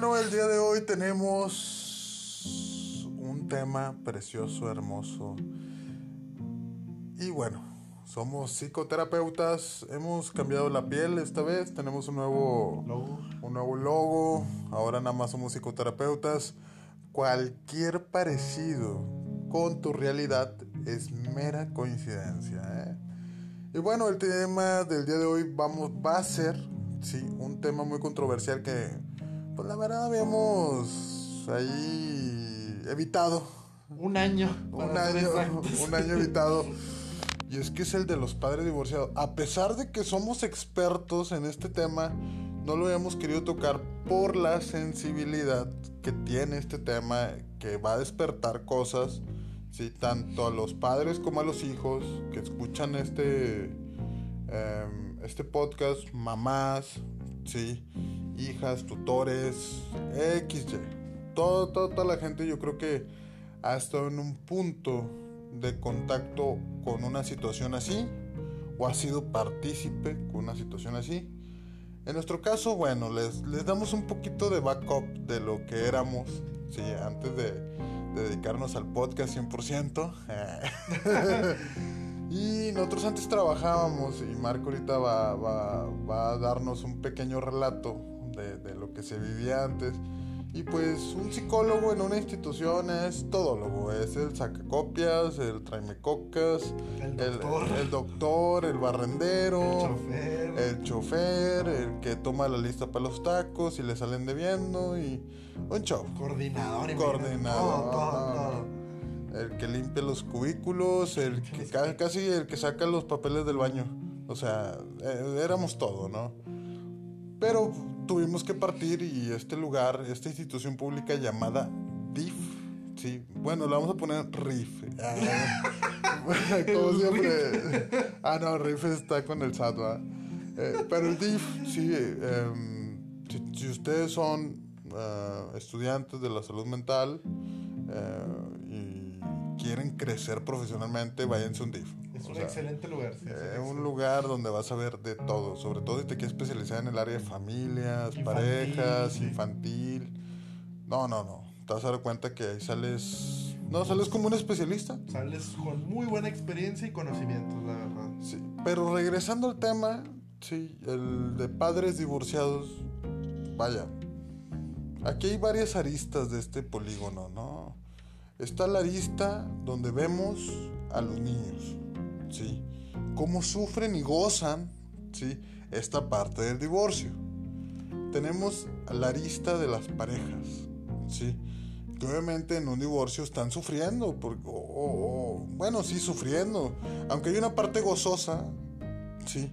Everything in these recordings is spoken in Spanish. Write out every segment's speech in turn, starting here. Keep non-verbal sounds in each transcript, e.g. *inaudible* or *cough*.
Bueno, el día de hoy tenemos un tema precioso, hermoso. Y bueno, somos psicoterapeutas, hemos cambiado la piel esta vez, tenemos un nuevo Logo. un nuevo logo, ahora nada más somos psicoterapeutas. Cualquier parecido con tu realidad es mera coincidencia. ¿eh? Y bueno, el tema del día de hoy vamos, va a ser sí, un tema muy controversial que, pues la verdad, habíamos ahí evitado. Un año. Un año, *laughs* un año evitado. Y es que es el de los padres divorciados. A pesar de que somos expertos en este tema, no lo habíamos querido tocar por la sensibilidad que tiene este tema, que va a despertar cosas, ¿sí? tanto a los padres como a los hijos que escuchan este, em, este podcast, mamás, ¿sí? Hijas, tutores, XY. Todo, toda, la gente yo creo que ha estado en un punto de contacto con una situación así o ha sido partícipe con una situación así. En nuestro caso, bueno, les, les damos un poquito de backup de lo que éramos, sí, antes de, de dedicarnos al podcast 100%. *laughs* y nosotros antes trabajábamos y Marco ahorita va, va, va a darnos un pequeño relato de, de lo que se vivía antes. Y pues un psicólogo en una institución es todólogo, es el sacacopias, el traemecocas, El el, doctor. el doctor, el barrendero, El chofer. el chofer, el que toma la lista para los tacos y le salen debiendo y un show. Coordinador. Coordinador. Todo, todo, todo. El que limpia los cubículos, el que ca- casi el que saca los papeles del baño. O sea, eh, éramos todo, ¿no? Pero tuvimos que partir y este lugar, esta institución pública llamada DIF, sí, bueno, le vamos a poner RIF. Ah, *laughs* como siempre. Ah, no, RIF está con el SAT. Eh, pero el DIF, sí, em, si, si ustedes son eh, estudiantes de la salud mental eh, quieren crecer profesionalmente, váyanse a un DIF. Es O un sea, excelente lugar. sí, es eh, excelente. un lugar donde vas a ver de todo, sobre todo si te quieres especializar en el área de familias, Infantil, parejas, sí. infantil. No, no, no. Te vas a dar cuenta que ahí sales. No, sales como un especialista. Sales con muy buena experiencia y conocimientos, la verdad. Sí. Pero regresando al tema, sí, el de padres divorciados. Vaya. Aquí hay varias aristas de este polígono, ¿no? Está la arista donde vemos a los niños, ¿sí? Cómo sufren y gozan, ¿sí? Esta parte del divorcio. Tenemos la arista de las parejas, ¿sí? Que obviamente en un divorcio están sufriendo, por- o- o- o- bueno, sí, sufriendo. Aunque hay una parte gozosa, sí,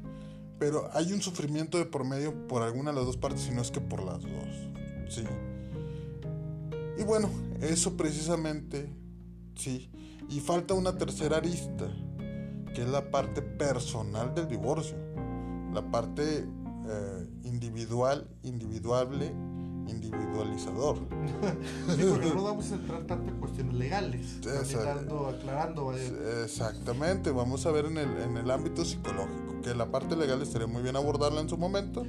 pero hay un sufrimiento de por medio por alguna de las dos partes, si no es que por las dos, sí. Y bueno, eso precisamente, sí. Y falta una tercera arista, que es la parte personal del divorcio. La parte eh, individual, individuable, individualizador. *laughs* Sí, porque no vamos a entrar tanto en cuestiones legales. Estando aclarando, vaya. Exactamente, vamos a ver en el, en el ámbito psicológico, que la parte legal estaría muy bien abordarla en su momento.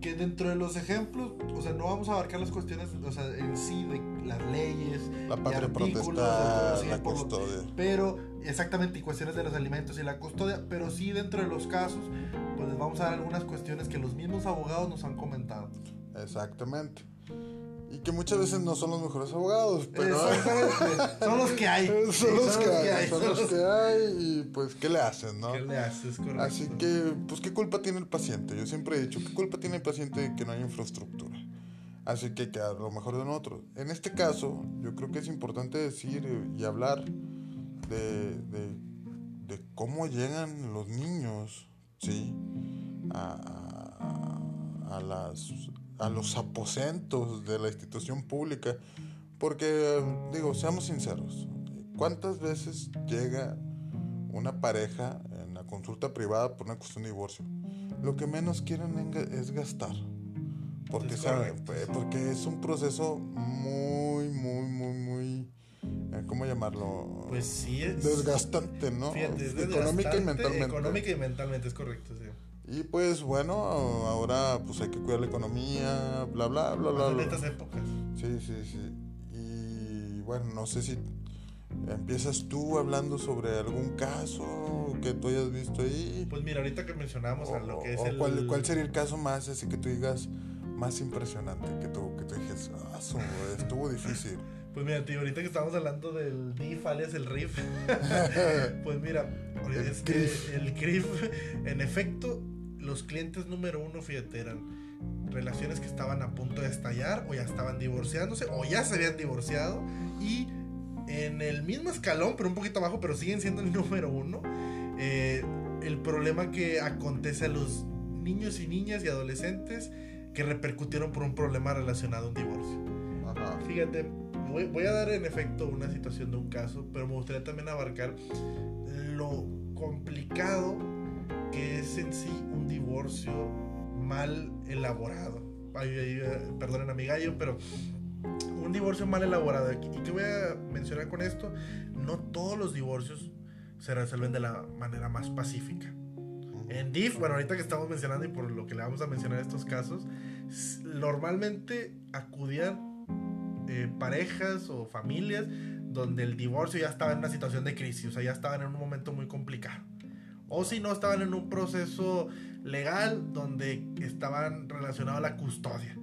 que dentro de los ejemplos, o sea, no vamos a abarcar las cuestiones, o sea, en sí de las leyes, La patria sea, la lo- custodia. pero exactamente y cuestiones de los alimentos y la custodia, pero sí dentro de los casos, pues les vamos a dar algunas cuestiones que los mismos abogados nos han comentado. Exactamente. Y que muchas veces no son los mejores abogados, pero son los que hay. *laughs* son los que hay, son los- que hay y pues ¿qué le hacen, no? ¿Qué le haces? Correcto. Así que, pues, ¿qué culpa tiene el paciente? Yo siempre he dicho, ¿qué culpa tiene el paciente de que no hay infraestructura? Así que, que a lo mejor de nosotros. En este caso, yo creo que es importante decir y hablar de, cómo llegan los niños, ¿sí? A, a, las, a los aposentos de la institución pública. Porque, digo, seamos sinceros, ¿cuántas veces llega una pareja en la consulta privada por una cuestión de divorcio? Lo que menos quieren es gastar. Porque, Es sabe- eh, porque es un proceso muy, muy, muy, muy, eh, ¿cómo llamarlo? Pues sí, es. Desgastante, ¿no? Fíjate, es Económica y mentalmente. Económica y mentalmente, es correcto, sí. Y pues bueno, ahora pues hay que cuidar la economía, bla, bla, bla, bla. En estas épocas. Sí, sí, sí. Y bueno, no sé si empiezas tú hablando sobre algún caso que tú hayas visto ahí. Pues mira, ahorita que mencionamos a lo que es o el... cuál, cuál sería el caso más así que tú digas más impresionante? Que tú, que tú dijes, ah, su, estuvo difícil. *laughs* Pues mira, tío, ahorita que estamos hablando del DIF alias el RIF, *laughs* pues mira, El es que CRIF. el CRIF, en efecto, los clientes número uno, fíjate, eran relaciones que estaban a punto de estallar o ya estaban divorciándose o ya se habían divorciado y en el mismo escalón, pero un poquito abajo, pero siguen siendo el *laughs* número uno, eh, el problema que acontece a los niños y niñas y adolescentes que repercutieron por un problema relacionado a un divorcio. Ajá. Fíjate, voy, voy a dar en efecto una situación de un caso, pero me gustaría también abarcar lo complicado que es en sí un divorcio mal elaborado. Ay, ay, perdonen a mi gallo, pero un divorcio mal elaborado. ¿Y qué voy a mencionar con esto? No todos los divorcios se resuelven de la manera más pacífica. En DIF, bueno, ahorita que estamos mencionando y por lo que le vamos a mencionar estos casos, normalmente acudían eh, parejas o familias donde el divorcio ya estaba en una situación de crisis, o sea, ya estaban en un momento muy complicado. O si no, estaban en un proceso legal donde estaban relacionados a la custodia.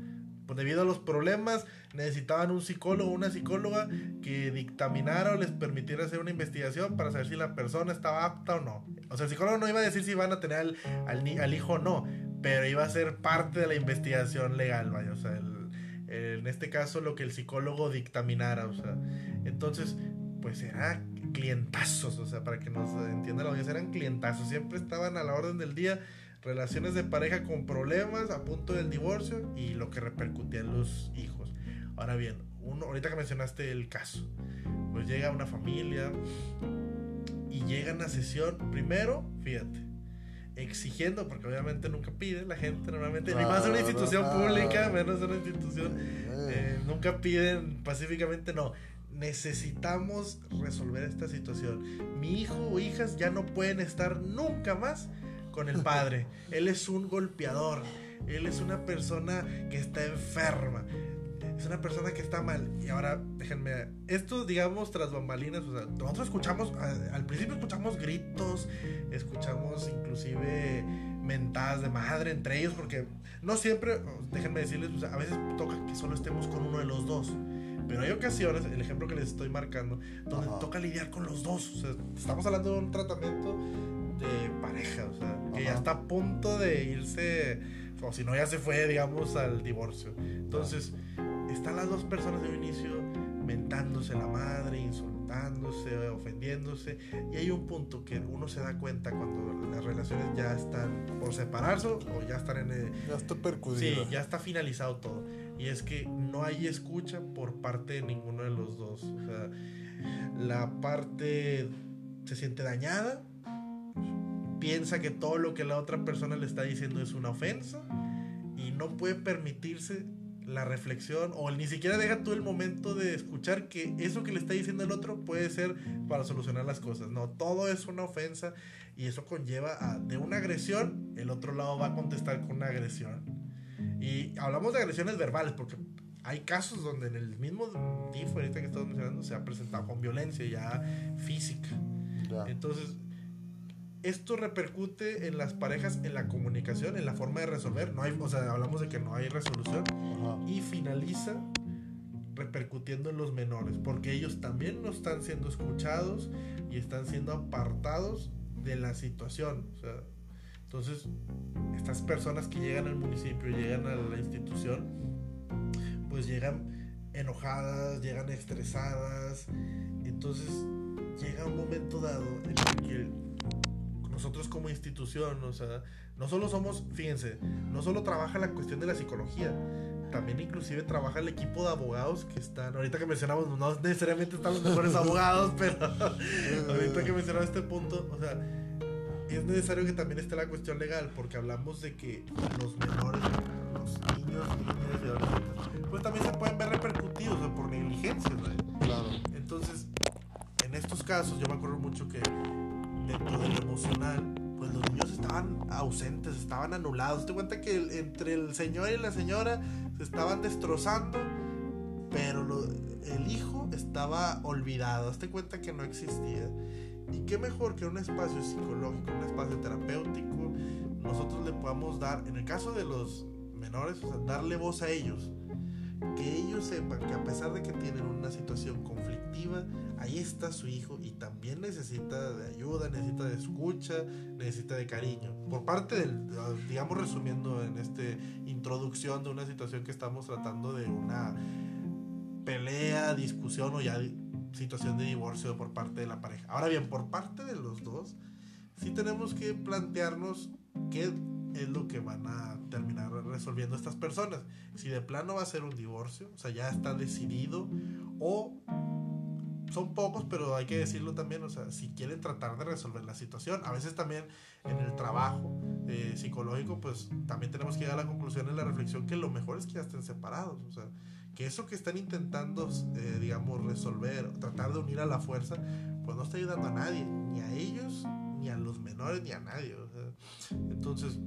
Pues debido a los problemas, necesitaban un psicólogo o una psicóloga que dictaminara o les permitiera hacer una investigación para saber si la persona estaba apta o no. O sea, el psicólogo no iba a decir si iban a tener al, al al hijo o no, pero iba a ser parte de la investigación legal, vaya. O sea, el- el- en este caso lo que el psicólogo dictaminara, o sea. Entonces, pues era clientazos, o sea, para que nos entienda la audiencia, eran clientazos. Siempre estaban a la orden del día relaciones de pareja con problemas, a punto del divorcio y lo que repercutía en los hijos. Ahora bien, uno, ahorita que mencionaste el caso, pues llega una familia y llegan a sesión, primero, fíjate, exigiendo, porque obviamente nunca pide la gente normalmente, ni más en una institución pública, menos en una institución, eh, nunca piden pacíficamente, no. Necesitamos resolver esta situación. Mi hijo o hijas ya no pueden estar nunca más con el padre. *laughs* Él es un golpeador. Él es una persona que está enferma. Es una persona que está mal. Y ahora, déjenme. Esto, digamos, tras bambalinas. O sea, nosotros escuchamos. Al principio escuchamos gritos. Escuchamos inclusive mentadas de madre entre ellos. Porque no siempre, déjenme decirles, o sea, a veces toca que solo estemos con uno de los dos. Pero hay ocasiones, el ejemplo que les estoy marcando, donde Ajá. toca lidiar con los dos. O sea, estamos hablando de un tratamiento de pareja, o sea, que ya está a punto de irse, o si no ya se fue, digamos, al divorcio. Entonces, están las dos personas de un inicio mentándose la madre, insultándose, ofendiéndose, y hay un punto que uno se da cuenta cuando las relaciones ya están por separarse o ya están en el, ya está Sí, percudido. ya está finalizado todo. Y es que no hay escucha por parte de ninguno de los dos. O sea, la parte se siente dañada, piensa que todo lo que la otra persona le está diciendo es una ofensa y no puede permitirse la reflexión o ni siquiera deja tú el momento de escuchar que eso que le está diciendo el otro puede ser para solucionar las cosas. No, todo es una ofensa y eso conlleva a de una agresión, el otro lado va a contestar con una agresión. Y hablamos de agresiones verbales porque hay casos donde en el mismo DIF ahorita que estamos mencionando se ha presentado con violencia ya física. Ya. Entonces, esto repercute en las parejas, en la comunicación, en la forma de resolver. No hay, o sea, hablamos de que no hay resolución Ajá. y finaliza repercutiendo en los menores, porque ellos también no están siendo escuchados y están siendo apartados de la situación. O sea, entonces, estas personas que llegan al municipio, llegan a la institución, pues llegan enojadas, llegan estresadas. Entonces, llega un momento dado en el que nosotros como institución, o sea, no solo somos, fíjense, no solo trabaja la cuestión de la psicología, también inclusive trabaja el equipo de abogados que están, ahorita que mencionamos, no necesariamente están los mejores abogados, *laughs* pero ahorita que mencionaba este punto, o sea, es necesario que también esté la cuestión legal, porque hablamos de que los menores, los niños, niñas y adolescentes, pues también se pueden ver repercutidos por negligencias, ¿no? Claro. Entonces, en estos casos, yo me acuerdo mucho que dentro de lo emocional, pues los niños estaban ausentes, estaban anulados. Te cuenta que entre el señor y la señora se estaban destrozando, pero el hijo estaba olvidado. Te cuenta que no existía. Y qué mejor que un espacio psicológico, un espacio terapéutico, nosotros le podamos dar, en el caso de los menores, o sea, darle voz a ellos. Que ellos sepan que a pesar de que tienen una situación conflictiva, ahí está su hijo y también necesita de ayuda, necesita de escucha, necesita de cariño. Por parte del, digamos resumiendo en esta introducción de una situación que estamos tratando de una pelea, discusión o ya situación de divorcio por parte de la pareja. Ahora bien, por parte de los dos, sí tenemos que plantearnos qué es lo que van a terminar resolviendo estas personas. Si de plano va a ser un divorcio, o sea, ya está decidido, o son pocos, pero hay que decirlo también, o sea, si quieren tratar de resolver la situación, a veces también en el trabajo eh, psicológico, pues también tenemos que llegar a la conclusión en la reflexión que lo mejor es que ya estén separados, o sea, que eso que están intentando, eh, digamos, resolver, tratar de unir a la fuerza, pues no está ayudando a nadie, ni a ellos, ni a los menores, ni a nadie, o sea, entonces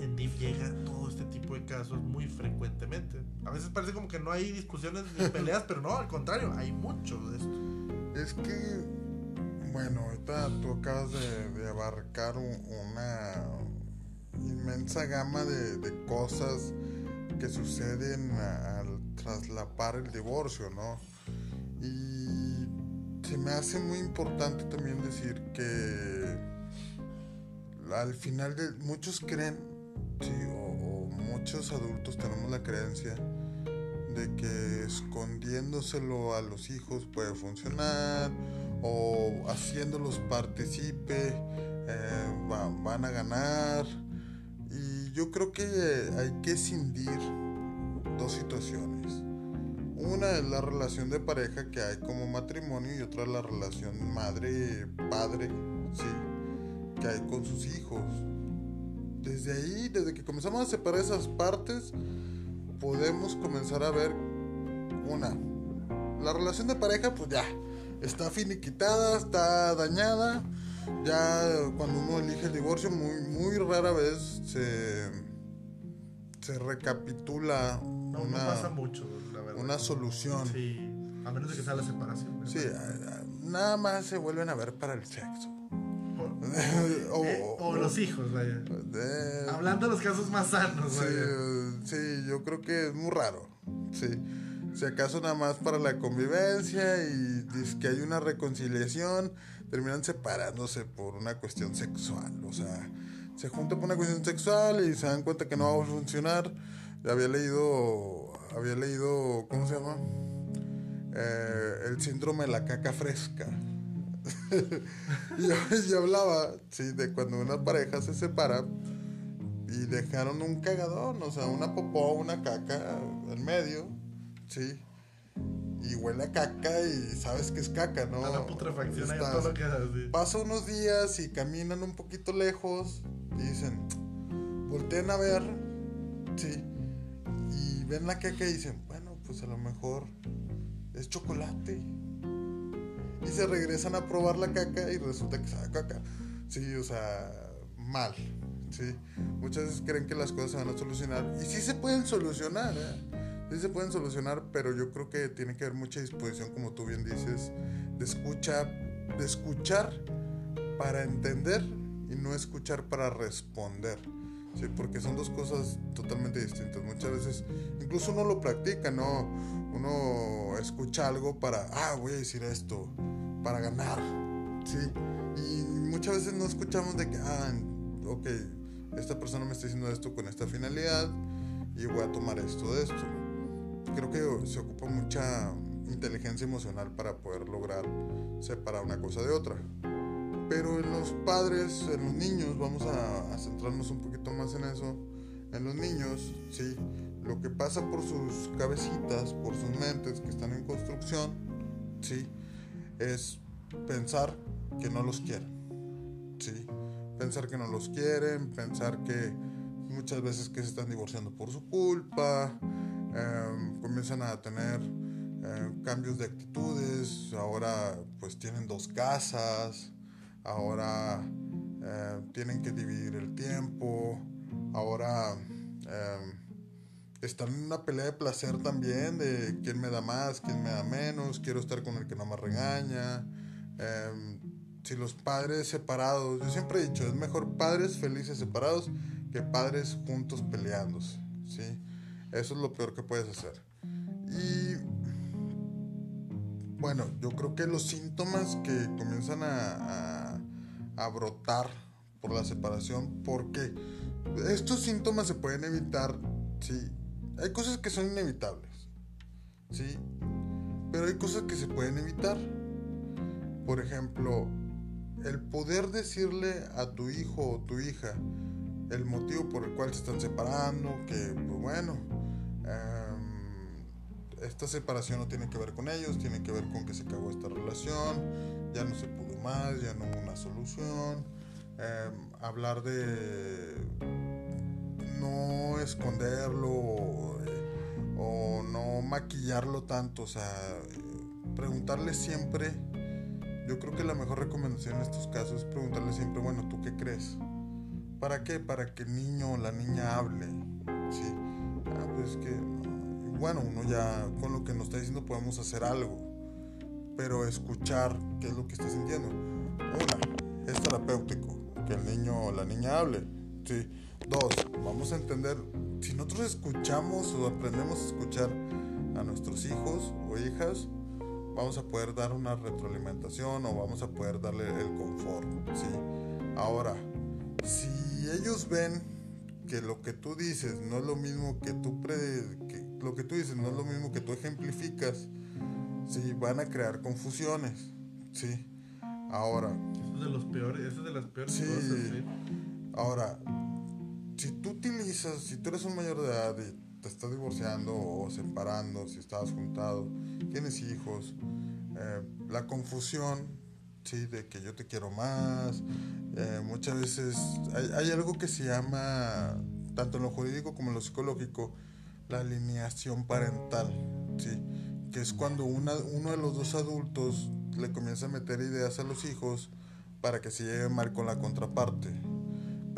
en DIF llega todo este tipo de casos muy frecuentemente. A veces parece como que no hay discusiones ni *laughs* peleas, pero no, al contrario, hay mucho de esto. Es que, bueno, ahorita tú acabas de, abarcar una inmensa gama de, cosas que suceden al traslapar el divorcio, ¿no? Y se me hace muy importante también decir que al final de muchos creen Sí, o, muchos adultos tenemos la creencia de que escondiéndoselo a los hijos puede funcionar o haciéndolos participe eh, van a ganar. Y yo creo que hay que cindir dos situaciones. Una es la relación de pareja que hay como matrimonio y otra es la relación madre-padre sí, que hay con sus hijos desde ahí, desde que comenzamos a separar esas partes, podemos comenzar a ver una. La relación de pareja, pues ya, está finiquitada, está dañada. Ya cuando uno elige el divorcio, muy, muy rara vez se, se recapitula una, pasa mucho, una solución. Sí, a menos de que sea la separación. Sí, nada más se vuelven a ver para el sexo. *laughs* Eh, o, los hijos, vaya. Hablando de los casos más sanos, sí, yo creo que es muy raro. Sí. Si acaso nada más para la convivencia y dice que hay una reconciliación, terminan separándose por una cuestión sexual. O sea, se juntan por una cuestión sexual y se dan cuenta que no va a funcionar. Había leído, había leído, ¿cómo se llama? Eh, el síndrome de la caca fresca. *laughs* y yo, hablaba, sí, de cuando una pareja se separa y dejaron un cagadón, o sea, una popó, una caca en medio, sí. Y huele a caca y sabes que es caca, ¿no? A la putrefacción ahí todo lo que así. Pasa unos días y caminan un poquito lejos y dicen, volteen a ver, sí. Y ven la caca y dicen, bueno, pues a lo mejor es chocolate y se regresan a probar la caca y resulta que sabe caca. Sí, o sea, mal. Sí. Muchas veces creen que las cosas se van a solucionar y sí se pueden solucionar, ¿eh? Sí se pueden solucionar, pero yo creo que tiene que haber mucha disposición, como tú bien dices, de escucha, de escuchar para entender y no escuchar para responder. Sí, porque son dos cosas totalmente distintas. Muchas veces, incluso uno lo practica, ¿no? Uno escucha algo para, ah, voy a decir esto, para ganar, ¿sí? Y muchas veces no escuchamos de que, ah, ok, esta persona me está diciendo esto con esta finalidad y voy a tomar esto de esto. Creo que se ocupa mucha inteligencia emocional para poder lograr separar una cosa de otra. Pero en los padres, en los niños, vamos a, a centrarnos un poquito más en eso. En los niños, sí, lo que pasa por sus cabecitas, por sus mentes que están en construcción, sí, es pensar que no los quieren. Sí, pensar que no los quieren, pensar que muchas veces que se están divorciando por su culpa, em, comienzan a tener em, cambios de actitudes, ahora pues tienen dos casas, ahora eh, tienen que dividir el tiempo, ahora están en una pelea de placer también, de quién me da más, quién me da menos, quiero estar con el que no me regaña. Eh, si los padres separados, yo siempre he dicho, es mejor padres felices separados que padres juntos peleándose, ¿sí? Eso es lo peor que puedes hacer. Y bueno, yo creo que los síntomas que comienzan a, a brotar por la separación, porque estos síntomas se pueden evitar, ¿sí? Hay cosas que son inevitables, ¿sí? Pero hay cosas que se pueden evitar. Por ejemplo, el poder decirle a tu hijo o tu hija el motivo por el cual se están separando, que pues bueno, um, esta separación no tiene que ver con ellos, tiene que ver con que se acabó esta relación, ya no se pudo más, ya no hubo una solución. Um, hablar de no esconderlo o, o, no maquillarlo tanto, o sea, preguntarle siempre, yo creo que la mejor recomendación en estos casos es preguntarle siempre, bueno, ¿tú qué crees? ¿Para qué? Para que el niño o la niña hable, ¿sí? Ah, pues que, bueno, uno ya con lo que nos está diciendo podemos hacer algo, pero escuchar qué es lo que está sintiendo. Una, es terapéutico, que el niño o la niña hable, ¿sí? Dos, vamos a entender, si nosotros escuchamos o aprendemos a escuchar a nuestros hijos o hijas, vamos a poder dar una retroalimentación o vamos a poder darle el confort, ¿sí? Ahora, si ellos ven que lo que tú dices no es lo mismo que tú pre que lo que tú dices no es lo mismo que tú ejemplificas, sí, van a crear confusiones, sí. Ahora, eso es de los peores, eso es de las peores sí, cosas, ¿sí? Ahora, si tú utilizas, si tú eres un mayor de edad y te estás divorciando o separando, si estabas juntado, tienes hijos, eh, la confusión, sí, de que yo te quiero más, eh, muchas veces hay, hay, algo que se llama, tanto en lo jurídico como en lo psicológico, la alineación parental, ¿sí? que es cuando una, uno de los dos adultos le comienza a meter ideas a los hijos para que se lleve mal con la contraparte.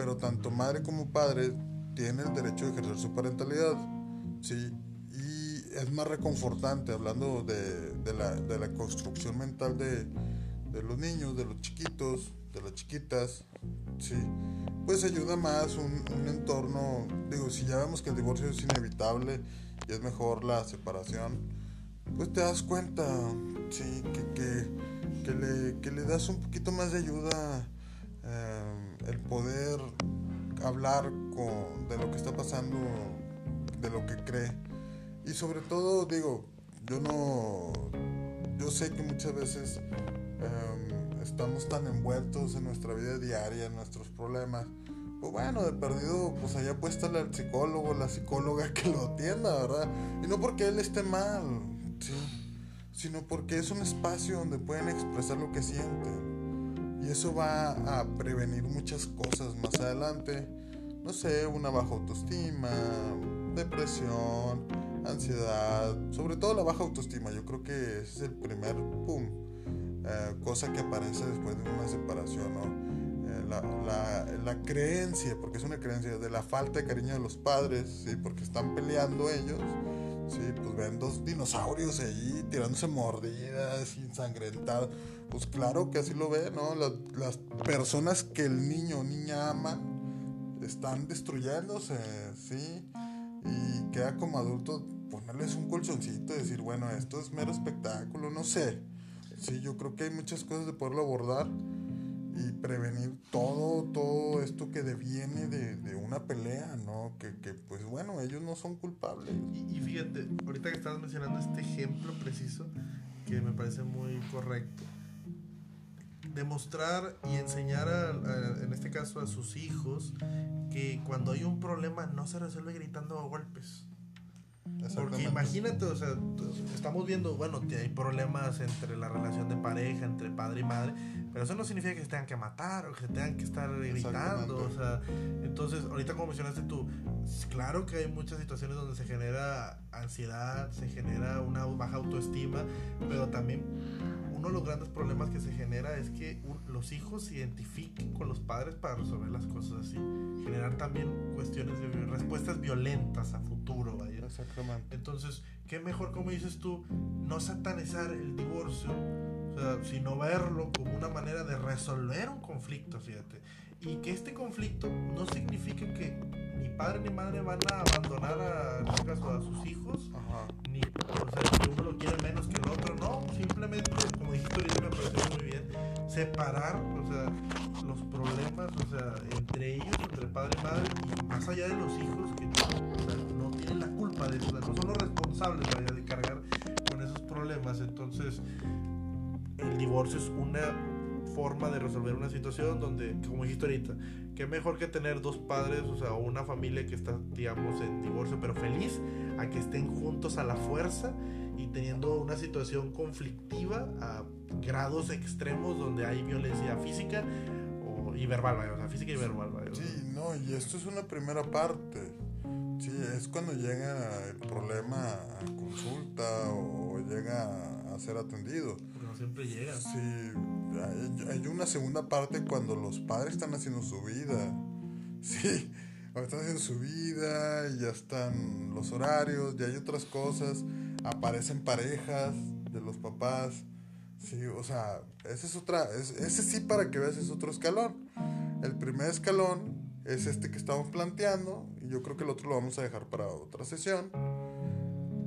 Pero tanto madre como padre tienen el derecho de ejercer su parentalidad. ¿sí? Y es más reconfortante hablando de, de, la, de la construcción mental de, de los niños, de los chiquitos, de las chiquitas, sí, pues ayuda más un, entorno, digo, si ya vemos que el divorcio es inevitable y es mejor la separación, pues te das cuenta, sí, que, que, le, que le, das un poquito más de ayuda, eh, el poder hablar con, de lo que está pasando, de lo que cree, y sobre todo, digo, yo no, yo sé que muchas veces... Eh, estamos tan envueltos en nuestra vida diaria, en nuestros problemas, pues bueno, de perdido, pues allá estar el psicólogo, la psicóloga que lo atienda, ¿verdad? Y no porque él esté mal, sino porque es un espacio donde pueden expresar lo que sienten. Y eso va a prevenir muchas cosas más adelante. No sé, una baja autoestima, depresión, ansiedad, sobre todo la baja autoestima. Yo creo que ese es el primer pum eh, cosa que aparece después de una separación, ¿no? Eh, la, la, la, creencia, porque es una creencia de la falta de cariño de los padres, ¿sí? Porque están peleando ellos, ¿sí? Pues ven dos dinosaurios ahí tirándose mordidas, ensangrentados. Pues claro que así lo ve, ¿no? Las, las personas que el niño o niña ama están destruyéndose, ¿sí? Y queda como adulto ponerles un colchoncito y decir, bueno, esto es mero espectáculo, no sé. Sí, yo creo que hay muchas cosas de poderlo abordar y prevenir todo, todo esto que deviene de, de una pelea, ¿no? Que, que, pues bueno, ellos no son culpables. Y, y, fíjate, ahorita que estabas mencionando este ejemplo preciso, que me parece muy correcto, demostrar y enseñar, a, a, en este caso, a sus hijos, que cuando hay un problema no se resuelve gritando a golpes. Porque imagínate, o sea, estamos viendo, bueno, que hay problemas entre la relación de pareja, entre padre y madre, pero eso no significa que se tengan que matar o que se tengan que estar gritando, o sea, entonces, ahorita como mencionaste tú, claro que hay muchas situaciones donde se genera ansiedad, se genera una baja autoestima, pero también uno de los grandes problemas que se genera es que los hijos se identifiquen con los padres para resolver las cosas así. Generar también cuestiones de respuestas violentas a futuro, vaya. Exactamente. Entonces, qué mejor, como dices tú, no satanizar el divorcio, o sea, sino verlo como una manera de resolver un conflicto, fíjate. Y que este conflicto no signifique que ni padre ni madre van a abandonar a, en este caso, a sus hijos, ni o sea, que uno lo quiere menos que el otro, no, simplemente, como dijiste ahorita, me pareció muy bien, separar, o sea, los problemas, o sea, entre ellos, entre padre y madre, y más allá de los hijos, que no tienen la culpa de eso, no son los responsables vaya, de cargar con esos problemas, entonces el divorcio es una forma de resolver una situación donde, como dijiste ahorita, qué mejor que tener dos padres, o sea, una familia que está, digamos, en divorcio, pero feliz, a que estén juntos a la fuerza y teniendo una situación conflictiva a grados extremos donde hay violencia física o, y verbal, o sea, física y verbal. Sí, no, y esto es una primera parte. Sí, es cuando llega el problema a consulta o llega a ser atendido. Porque no siempre llega. Sí, hay, una segunda parte cuando los padres están haciendo su vida. Sí, están haciendo su vida y ya están los horarios, y hay otras cosas. Aparecen parejas de los papás. Sí, o sea, ese es otra, ese sí para que veas es otro escalón. El primer escalón es este que estamos planteando y yo creo que el otro lo vamos a dejar para otra sesión.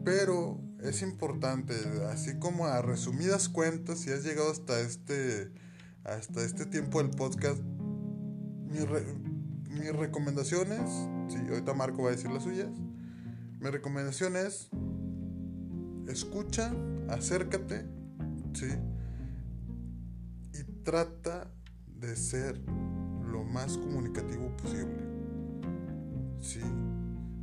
Pero es importante, así como a resumidas cuentas, si has llegado hasta este, hasta este tiempo del podcast, mis recomendaciones, sí, ahorita Marco va a decir las suyas, mi recomendación es, escucha, acércate, sí, y trata de ser lo más comunicativo posible, sí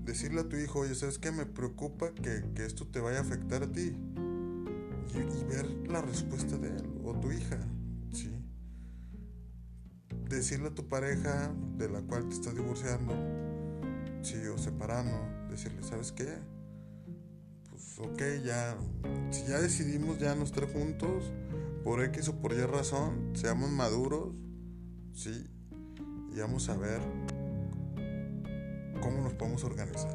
decirle a tu hijo, oye, ¿sabes qué? Me preocupa que, esto te vaya a afectar a ti. Y, ver la respuesta de él o tu hija, ¿sí? Decirle a tu pareja de la cual te estás divorciando, sí, o separando, decirle, ¿sabes qué? Pues ok, ya, si ya decidimos ya no estar juntos, por X o por Y razón, seamos maduros, sí, y vamos a ver cómo nos podemos organizar.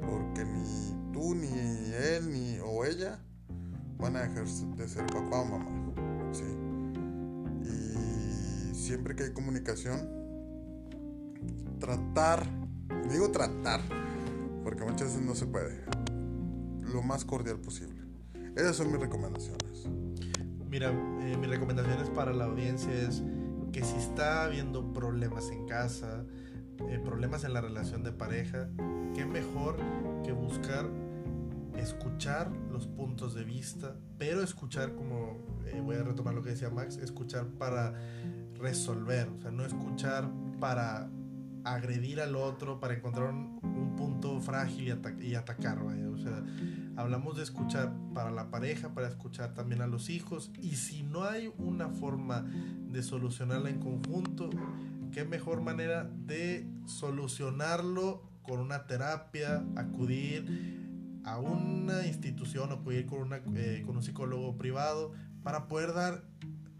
Porque ni tú, ni él, ni o ella van a dejar de ser papá o mamá. Y siempre que hay comunicación, tratar, digo tratar, porque muchas veces no se puede, lo más cordial posible. Esas son mis recomendaciones. Mira, eh, mis recomendaciones para la audiencia es que si está habiendo problemas en casa, eh, problemas en la relación de pareja, qué mejor que buscar escuchar los puntos de vista, pero escuchar como, eh, voy a retomar lo que decía Max, escuchar para resolver, o sea, no escuchar para agredir al otro, para encontrar un, punto frágil y, y atacar, o sea, hablamos de escuchar para la pareja, para escuchar también a los hijos, y si no hay una forma de solucionarla en conjunto, qué mejor manera de solucionarlo con una terapia, acudir a una institución acudir con, eh, con un psicólogo privado para poder dar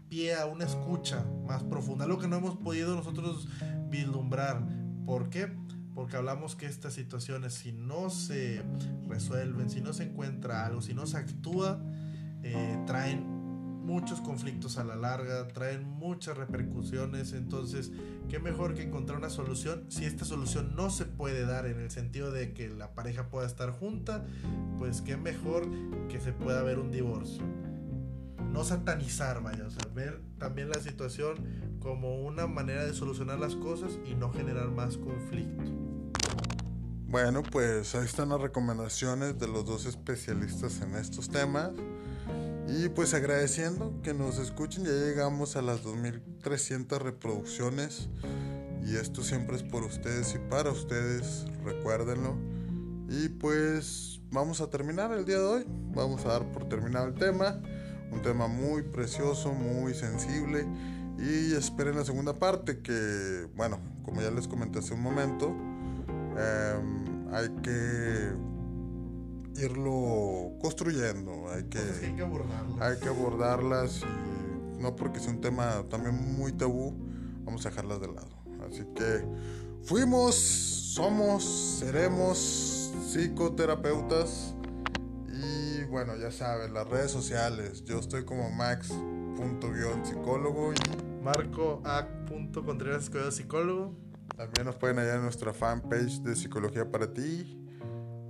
pie a una escucha más profunda, lo que no hemos podido nosotros vislumbrar. ¿Por qué? Porque hablamos que estas situaciones, si no se resuelven, si no se encuentra algo, si no se actúa, eh, traen muchos conflictos a la larga, traen muchas repercusiones, entonces, ¿qué mejor que encontrar una solución? Si esta solución no se puede dar en el sentido de que la pareja pueda estar junta, pues qué mejor que se pueda ver un divorcio. No satanizar, vaya, o sea, ver también la situación como una manera de solucionar las cosas y no generar más conflicto. Bueno, pues ahí están las recomendaciones de los dos especialistas en estos temas. Y pues agradeciendo que nos escuchen, ya llegamos a las 2300 reproducciones. Y esto siempre es por ustedes y para ustedes, recuérdenlo. Y pues vamos a terminar el día de hoy, vamos a dar por terminado el tema, un tema muy precioso, muy sensible. Y esperen la segunda parte que, bueno, como ya les comenté hace un momento, em, hay que irlo construyendo, hay que, que hay que abordarlas. hay que abordarlas y no porque sea un tema también muy tabú, vamos a dejarlas de lado. Así que fuimos, somos, seremos psicoterapeutas y bueno, ya saben, las redes sociales, yo estoy como max.psicólogo y Marco A. Contreras Escobedo, psicólogo. también nos pueden hallar en nuestra fanpage de Psicología para ti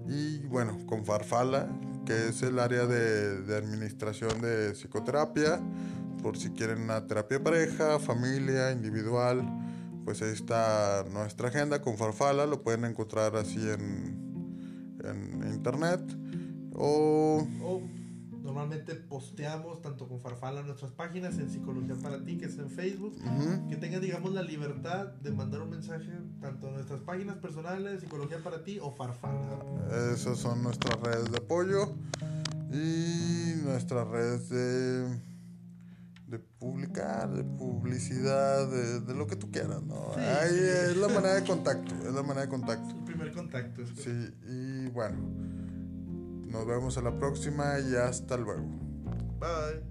y bueno, con Farfala, que es el área de, administración de psicoterapia, por si quieren una terapia pareja, familia, individual, pues ahí está nuestra agenda. Con Farfala, lo pueden encontrar así en, en internet. O normalmente posteamos tanto con Farfala nuestras páginas, en Psicología para ti, que es en Facebook. Que tengan, digamos, la libertad de mandar un mensaje tanto en nuestras páginas personales, Psicología para ti o Farfala. esas son nuestras redes de apoyo y nuestras redes de de publicar, de publicidad, de, de lo que tú quieras, ¿no? Sí, Ahí sí. es la manera de contacto, es la manera de contacto. El primer contacto. es Sí, y bueno, nos vemos a la próxima y hasta luego. Bye.